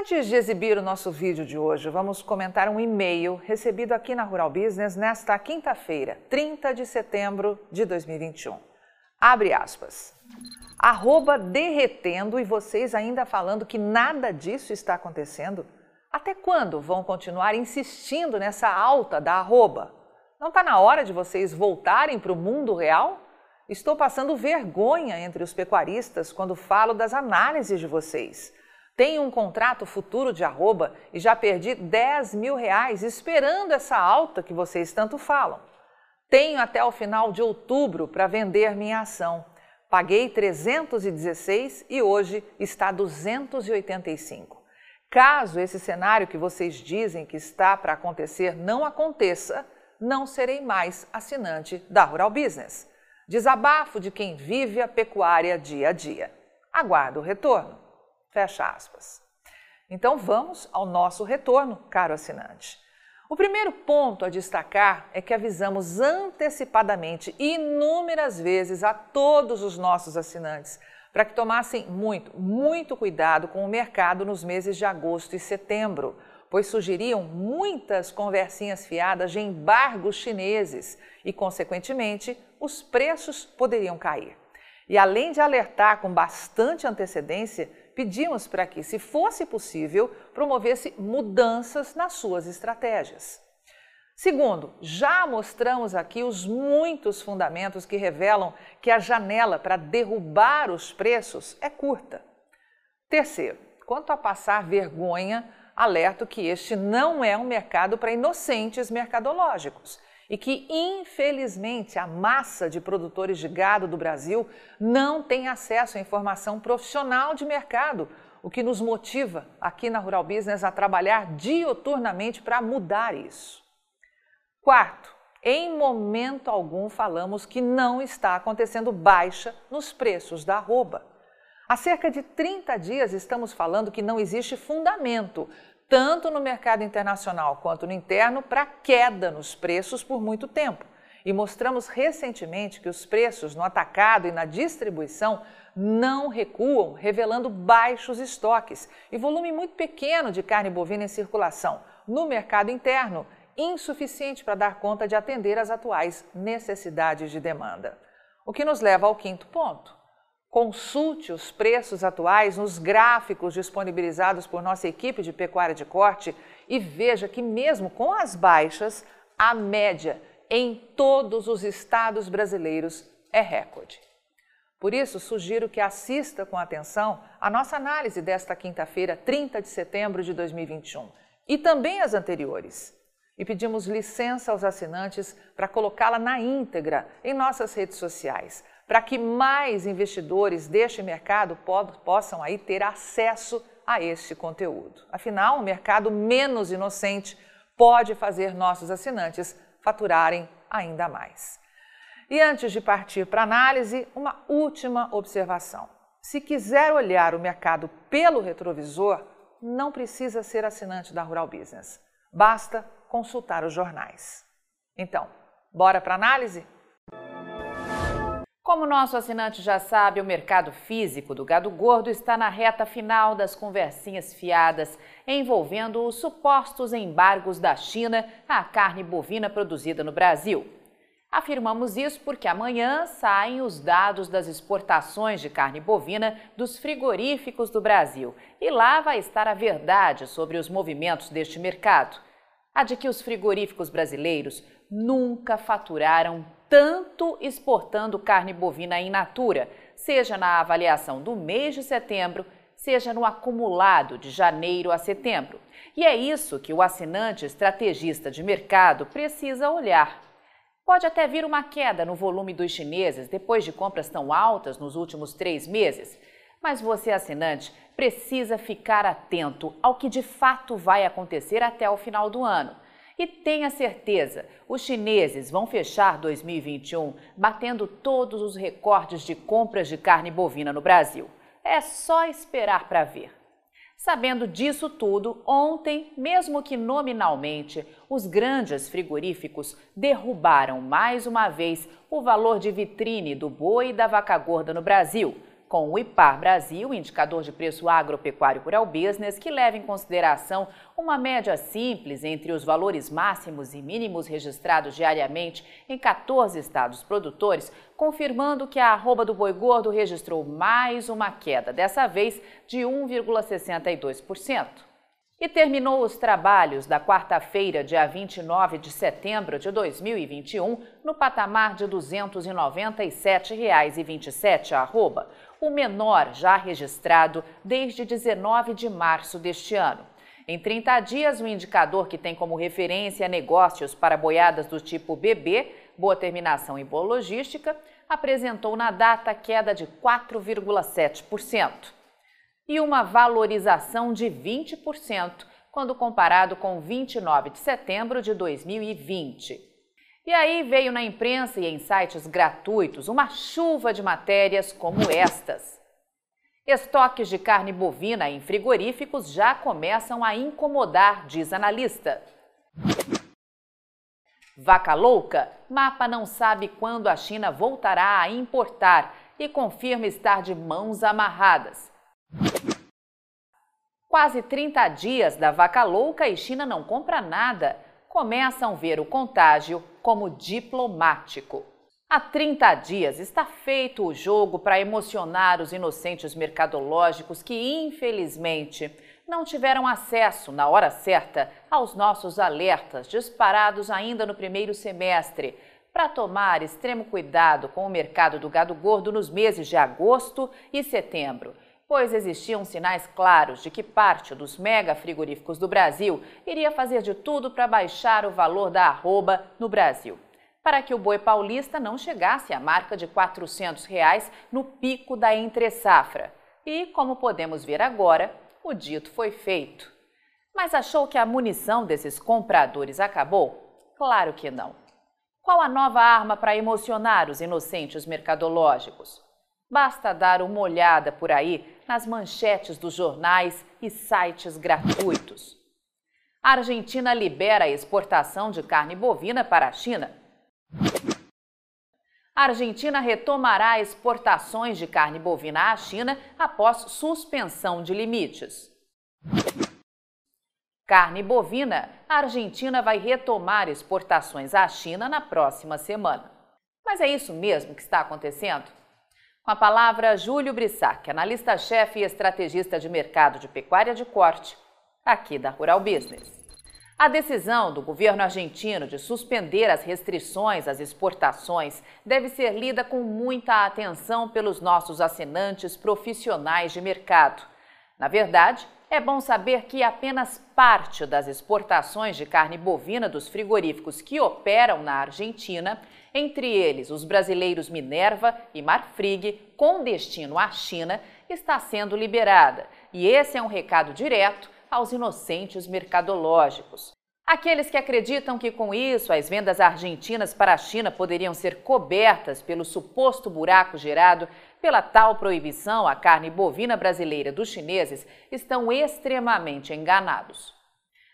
Antes de exibir o nosso vídeo de hoje, vamos comentar um e-mail recebido aqui na Rural Business nesta quinta-feira, 30 de setembro de 2021. Abre aspas. Arroba derretendo e vocês ainda falando que nada disso está acontecendo? Até quando vão continuar insistindo nessa alta da arroba? Não está na hora de vocês voltarem para o mundo real? Estou passando vergonha entre os pecuaristas quando falo das análises de vocês. Tenho um contrato futuro de arroba e já perdi 10 mil reais esperando essa alta que vocês tanto falam. Tenho até o final de outubro para vender minha ação. Paguei 316 e hoje está 285. Caso esse cenário que vocês dizem que está para acontecer não aconteça, não serei mais assinante da Rural Business. Desabafo de quem vive a pecuária dia a dia. Aguardo o retorno. Fecha aspas. Então vamos ao nosso retorno, caro assinante. O primeiro ponto a destacar é que avisamos antecipadamente inúmeras vezes a todos os nossos assinantes para que tomassem muito, muito cuidado com o mercado nos meses de agosto e setembro, pois sugeriam muitas conversinhas fiadas de embargos chineses e, consequentemente, os preços poderiam cair. E além de alertar com bastante antecedência, pedimos para que, se fosse possível, promovesse mudanças nas suas estratégias. Segundo, já mostramos aqui os muitos fundamentos que revelam que a janela para derrubar os preços é curta. Terceiro, quanto a passar vergonha, alerto que este não é um mercado para inocentes mercadológicos e que, infelizmente, a massa de produtores de gado do Brasil não tem acesso à informação profissional de mercado, o que nos motiva aqui na Rural Business a trabalhar dioturnamente para mudar isso. Quarto, em momento algum falamos que não está acontecendo baixa nos preços da arroba. Há cerca de 30 dias estamos falando que não existe fundamento tanto no mercado internacional quanto no interno, para queda nos preços por muito tempo. E mostramos recentemente que os preços no atacado e na distribuição não recuam, revelando baixos estoques e volume muito pequeno de carne bovina em circulação no mercado interno, insuficiente para dar conta de atender às atuais necessidades de demanda. O que nos leva ao quinto ponto. Consulte os preços atuais nos gráficos disponibilizados por nossa equipe de pecuária de corte e veja que, mesmo com as baixas, a média em todos os estados brasileiros é recorde. Por isso, sugiro que assista com atenção a nossa análise desta quinta-feira, 30 de setembro de 2021, e também as anteriores. E pedimos licença aos assinantes para colocá-la na íntegra em nossas redes sociais para que mais investidores deste mercado possam aí ter acesso a este conteúdo. Afinal, um mercado menos inocente pode fazer nossos assinantes faturarem ainda mais. E antes de partir para análise, uma última observação. Se quiser olhar o mercado pelo retrovisor, não precisa ser assinante da Rural Business. Basta consultar os jornais. Então, bora para análise? Como nosso assinante já sabe, o mercado físico do gado gordo está na reta final das conversinhas fiadas envolvendo os supostos embargos da China à carne bovina produzida no Brasil. Afirmamos isso porque amanhã saem os dados das exportações de carne bovina dos frigoríficos do Brasil e lá vai estar a verdade sobre os movimentos deste mercado. A de que os frigoríficos brasileiros nunca faturaram tanto exportando carne bovina in natura, seja na avaliação do mês de setembro, seja no acumulado de janeiro a setembro. E é isso que o assinante estrategista de mercado precisa olhar. Pode até vir uma queda no volume dos chineses depois de compras tão altas nos últimos três meses, mas você, assinante, precisa ficar atento ao que de fato vai acontecer até o final do ano e tenha certeza, os chineses vão fechar 2021 batendo todos os recordes de compras de carne bovina no Brasil. É só esperar para ver. Sabendo disso tudo, ontem, mesmo que nominalmente, os grandes frigoríficos derrubaram mais uma vez o valor de vitrine do boi e da vaca gorda no Brasil, com o IPAR Brasil, indicador de preço agropecuário rural business, que leva em consideração uma média simples entre os valores máximos e mínimos registrados diariamente em 14 estados produtores, confirmando que a arroba do boi gordo registrou mais uma queda, dessa vez de 1,62% e terminou os trabalhos da quarta-feira, dia 29 de setembro de 2021, no patamar de R$ 297,27, arroba, o menor já registrado desde 19 de março deste ano. Em 30 dias, o indicador que tem como referência negócios para boiadas do tipo BB, boa terminação e boa logística, apresentou na data queda de 4,7% e uma valorização de 20% quando comparado com 29 de setembro de 2020. E aí veio na imprensa e em sites gratuitos uma chuva de matérias como estas. Estoques de carne bovina em frigoríficos já começam a incomodar, diz analista. Vaca louca, mapa não sabe quando a China voltará a importar e confirma estar de mãos amarradas. Quase 30 dias da vaca louca e China não compra nada, começam a ver o contágio como diplomático. Há 30 dias está feito o jogo para emocionar os inocentes mercadológicos que, infelizmente, não tiveram acesso, na hora certa, aos nossos alertas disparados ainda no primeiro semestre, para tomar extremo cuidado com o mercado do gado gordo nos meses de agosto e setembro pois existiam sinais claros de que parte dos mega frigoríficos do Brasil iria fazer de tudo para baixar o valor da arroba no Brasil, para que o boi paulista não chegasse à marca de 400 reais no pico da entre-safra. E, como podemos ver agora, o dito foi feito. Mas achou que a munição desses compradores acabou? Claro que não. Qual a nova arma para emocionar os inocentes mercadológicos? Basta dar uma olhada por aí nas manchetes dos jornais e sites gratuitos. A Argentina libera a exportação de carne bovina para a China. A Argentina retomará exportações de carne bovina à China após suspensão de limites. Carne bovina, a Argentina vai retomar exportações à China na próxima semana. Mas é isso mesmo que está acontecendo? Com a palavra, Júlio Brissac, analista-chefe e estrategista de mercado de pecuária de corte, aqui da Rural Business. A decisão do governo argentino de suspender as restrições às exportações deve ser lida com muita atenção pelos nossos assinantes profissionais de mercado. Na verdade, é bom saber que apenas parte das exportações de carne bovina dos frigoríficos que operam na Argentina entre eles os brasileiros Minerva e Marfrig, com destino à China, está sendo liberada. E esse é um recado direto aos inocentes mercadológicos. Aqueles que acreditam que com isso as vendas argentinas para a China poderiam ser cobertas pelo suposto buraco gerado pela tal proibição à carne bovina brasileira dos chineses estão extremamente enganados.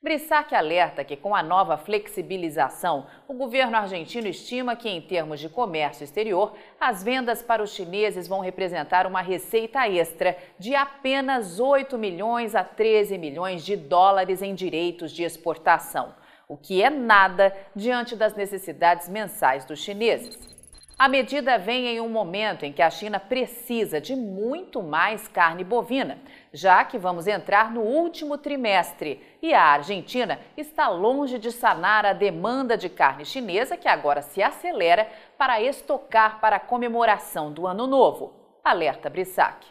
Brissac alerta que, com a nova flexibilização, o governo argentino estima que, em termos de comércio exterior, as vendas para os chineses vão representar uma receita extra de apenas 8 milhões a 13 milhões de dólares em direitos de exportação, o que é nada diante das necessidades mensais dos chineses. A medida vem em um momento em que a China precisa de muito mais carne bovina, já que vamos entrar no último trimestre e a Argentina está longe de sanar a demanda de carne chinesa que agora se acelera para estocar para a comemoração do Ano Novo. Alerta Brissac.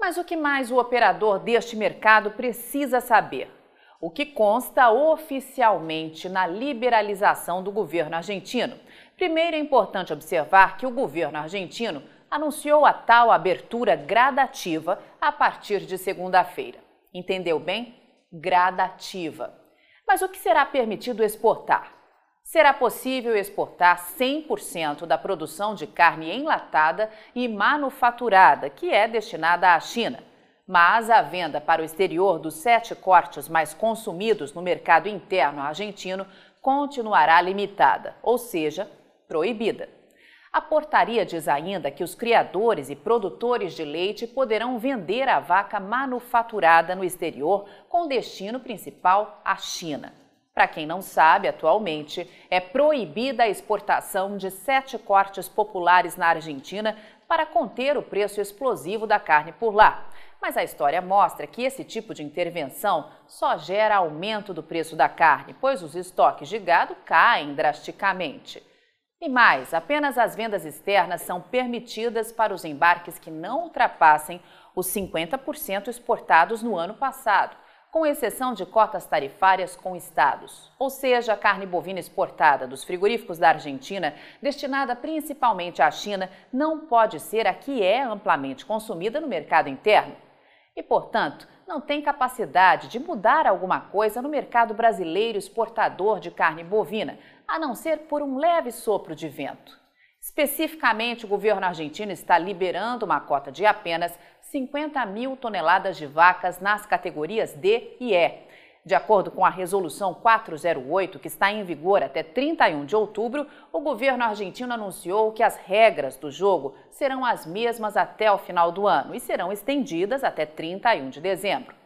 Mas o que mais o operador deste mercado precisa saber? O que consta oficialmente na liberalização do governo argentino Primeiro é importante observar que o governo argentino anunciou a tal abertura gradativa a partir de segunda-feira. Entendeu bem? Gradativa. Mas o que será permitido exportar? Será possível exportar 100% da produção de carne enlatada e manufaturada, que é destinada à China. Mas a venda para o exterior dos sete cortes mais consumidos no mercado interno argentino continuará limitada, ou seja, proibida. A portaria diz ainda que os criadores e produtores de leite poderão vender a vaca manufaturada no exterior com destino principal à China. Para quem não sabe, atualmente é proibida a exportação de sete cortes populares na Argentina para conter o preço explosivo da carne por lá. Mas a história mostra que esse tipo de intervenção só gera aumento do preço da carne, pois os estoques de gado caem drasticamente. E mais, apenas as vendas externas são permitidas para os embarques que não ultrapassem os 50% exportados no ano passado, com exceção de cotas tarifárias com estados. Ou seja, a carne bovina exportada dos frigoríficos da Argentina, destinada principalmente à China, não pode ser a que é amplamente consumida no mercado interno. E, portanto, não tem capacidade de mudar alguma coisa no mercado brasileiro exportador de carne bovina, a não ser por um leve sopro de vento. Especificamente, o governo argentino está liberando uma cota de apenas 50 mil toneladas de vacas nas categorias D e E. De acordo com a Resolução 408, que está em vigor até 31 de outubro, o governo argentino anunciou que as regras do jogo serão as mesmas até o final do ano e serão estendidas até 31 de dezembro.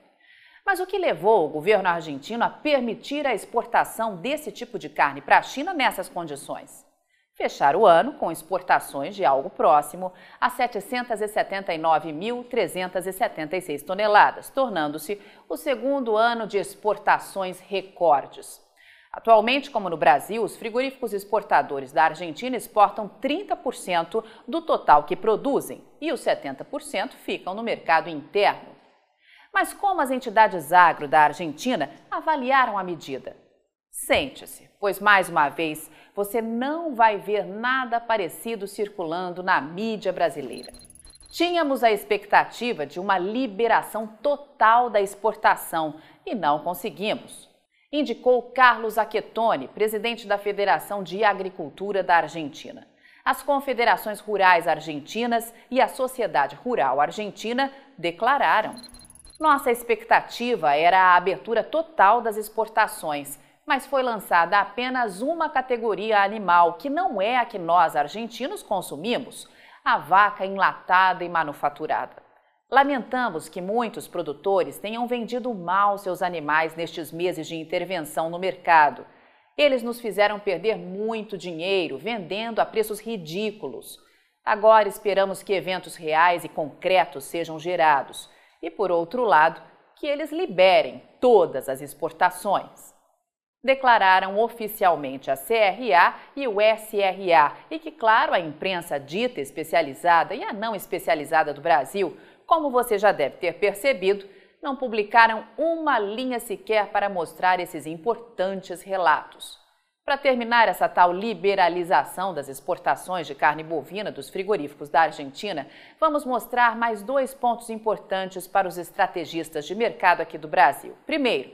Mas o que levou o governo argentino a permitir a exportação desse tipo de carne para a China nessas condições? Fechar o ano com exportações de algo próximo a 779.376 toneladas, tornando-se o segundo ano de exportações recordes. Atualmente, como no Brasil, os frigoríficos exportadores da Argentina exportam 30% do total que produzem e os 70% ficam no mercado interno. Mas como as entidades agro da Argentina avaliaram a medida? Sente-se, pois mais uma vez você não vai ver nada parecido circulando na mídia brasileira. Tínhamos a expectativa de uma liberação total da exportação e não conseguimos. Indicou Carlos Aquetone, presidente da Federação de Agricultura da Argentina. As confederações rurais argentinas e a Sociedade Rural Argentina declararam nossa expectativa era a abertura total das exportações, mas foi lançada apenas uma categoria animal, que não é a que nós argentinos consumimos: a vaca enlatada e manufaturada. Lamentamos que muitos produtores tenham vendido mal seus animais nestes meses de intervenção no mercado. Eles nos fizeram perder muito dinheiro vendendo a preços ridículos. Agora esperamos que eventos reais e concretos sejam gerados e, por outro lado, que eles liberem todas as exportações. Declararam oficialmente a CRA e o SRA e que, claro, a imprensa dita especializada e a não especializada do Brasil, como você já deve ter percebido, não publicaram uma linha sequer para mostrar esses importantes relatos. Para terminar essa tal liberalização das exportações de carne bovina dos frigoríficos da Argentina, vamos mostrar mais dois pontos importantes para os estrategistas de mercado aqui do Brasil. Primeiro,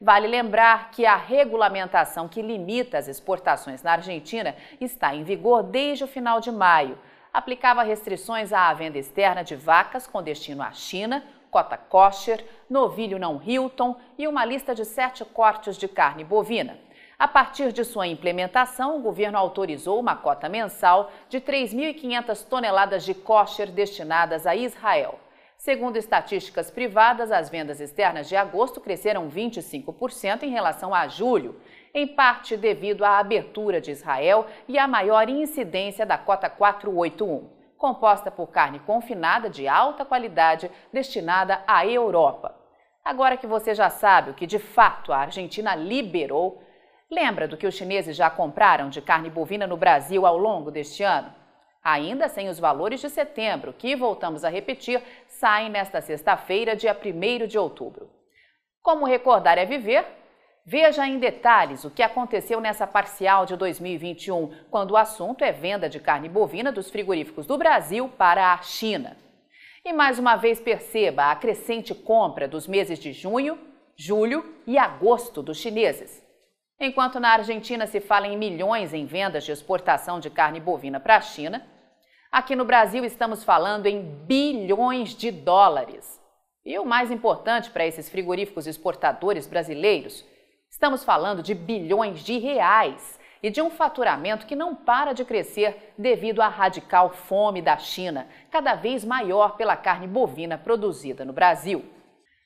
vale lembrar que a regulamentação que limita as exportações na Argentina está em vigor desde o final de maio. Aplicava restrições à venda externa de vacas com destino à China, cota kosher, novilho não Hilton e uma lista de sete cortes de carne bovina. A partir de sua implementação, o governo autorizou uma cota mensal de 3.500 toneladas de kosher destinadas a Israel. Segundo estatísticas privadas, as vendas externas de agosto cresceram 25% em relação a julho, em parte devido à abertura de Israel e à maior incidência da cota 481, composta por carne confinada de alta qualidade destinada à Europa. Agora que você já sabe o que de fato a Argentina liberou, Lembra do que os chineses já compraram de carne bovina no Brasil ao longo deste ano? Ainda sem os valores de setembro, que voltamos a repetir, saem nesta sexta-feira, dia 1 de outubro. Como recordar é viver? Veja em detalhes o que aconteceu nessa parcial de 2021, quando o assunto é venda de carne bovina dos frigoríficos do Brasil para a China. E mais uma vez perceba a crescente compra dos meses de junho, julho e agosto dos chineses. Enquanto na Argentina se fala em milhões em vendas de exportação de carne bovina para a China, aqui no Brasil estamos falando em bilhões de dólares. E o mais importante para esses frigoríficos exportadores brasileiros, estamos falando de bilhões de reais e de um faturamento que não para de crescer devido à radical fome da China, cada vez maior pela carne bovina produzida no Brasil.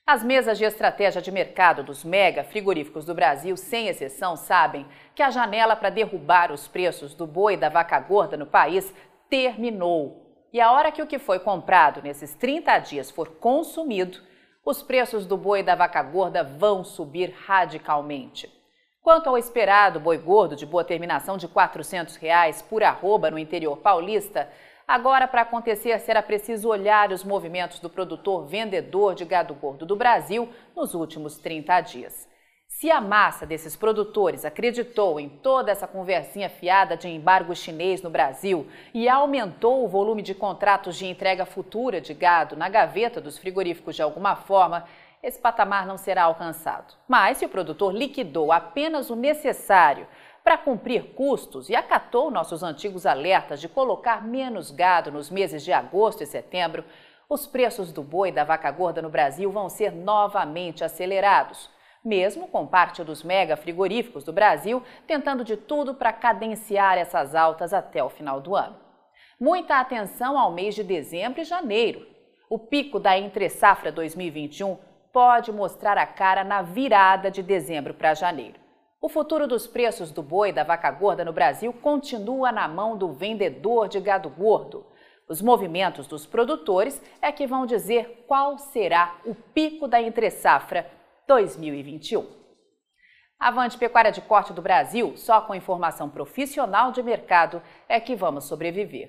As mesas de estratégia de mercado dos mega frigoríficos do Brasil, sem exceção, sabem que a janela para derrubar os preços do boi e da vaca gorda no país terminou. E a hora que o que foi comprado nesses 30 dias for consumido, os preços do boi e da vaca gorda vão subir radicalmente. Quanto ao esperado boi gordo de boa terminação de 400 reais por arroba no interior paulista, agora para acontecer será preciso olhar os movimentos do produtor vendedor de gado gordo do Brasil nos últimos 30 dias. Se a massa desses produtores acreditou em toda essa conversinha fiada de embargo chinês no Brasil e aumentou o volume de contratos de entrega futura de gado na gaveta dos frigoríficos de alguma forma, esse patamar não será alcançado. Mas se o produtor liquidou apenas o necessário para cumprir custos e acatou nossos antigos alertas de colocar menos gado nos meses de agosto e setembro, os preços do boi e da vaca gorda no Brasil vão ser novamente acelerados, mesmo com parte dos mega frigoríficos do Brasil tentando de tudo para cadenciar essas altas até o final do ano. Muita atenção ao mês de dezembro e janeiro. O pico da entre-safra 2021 pode mostrar a cara na virada de dezembro para janeiro. O futuro dos preços do boi e da vaca gorda no Brasil continua na mão do vendedor de gado gordo. Os movimentos dos produtores é que vão dizer qual será o pico da entre-safra 2021. Avante Pecuária de Corte do Brasil, só com informação profissional de mercado é que vamos sobreviver.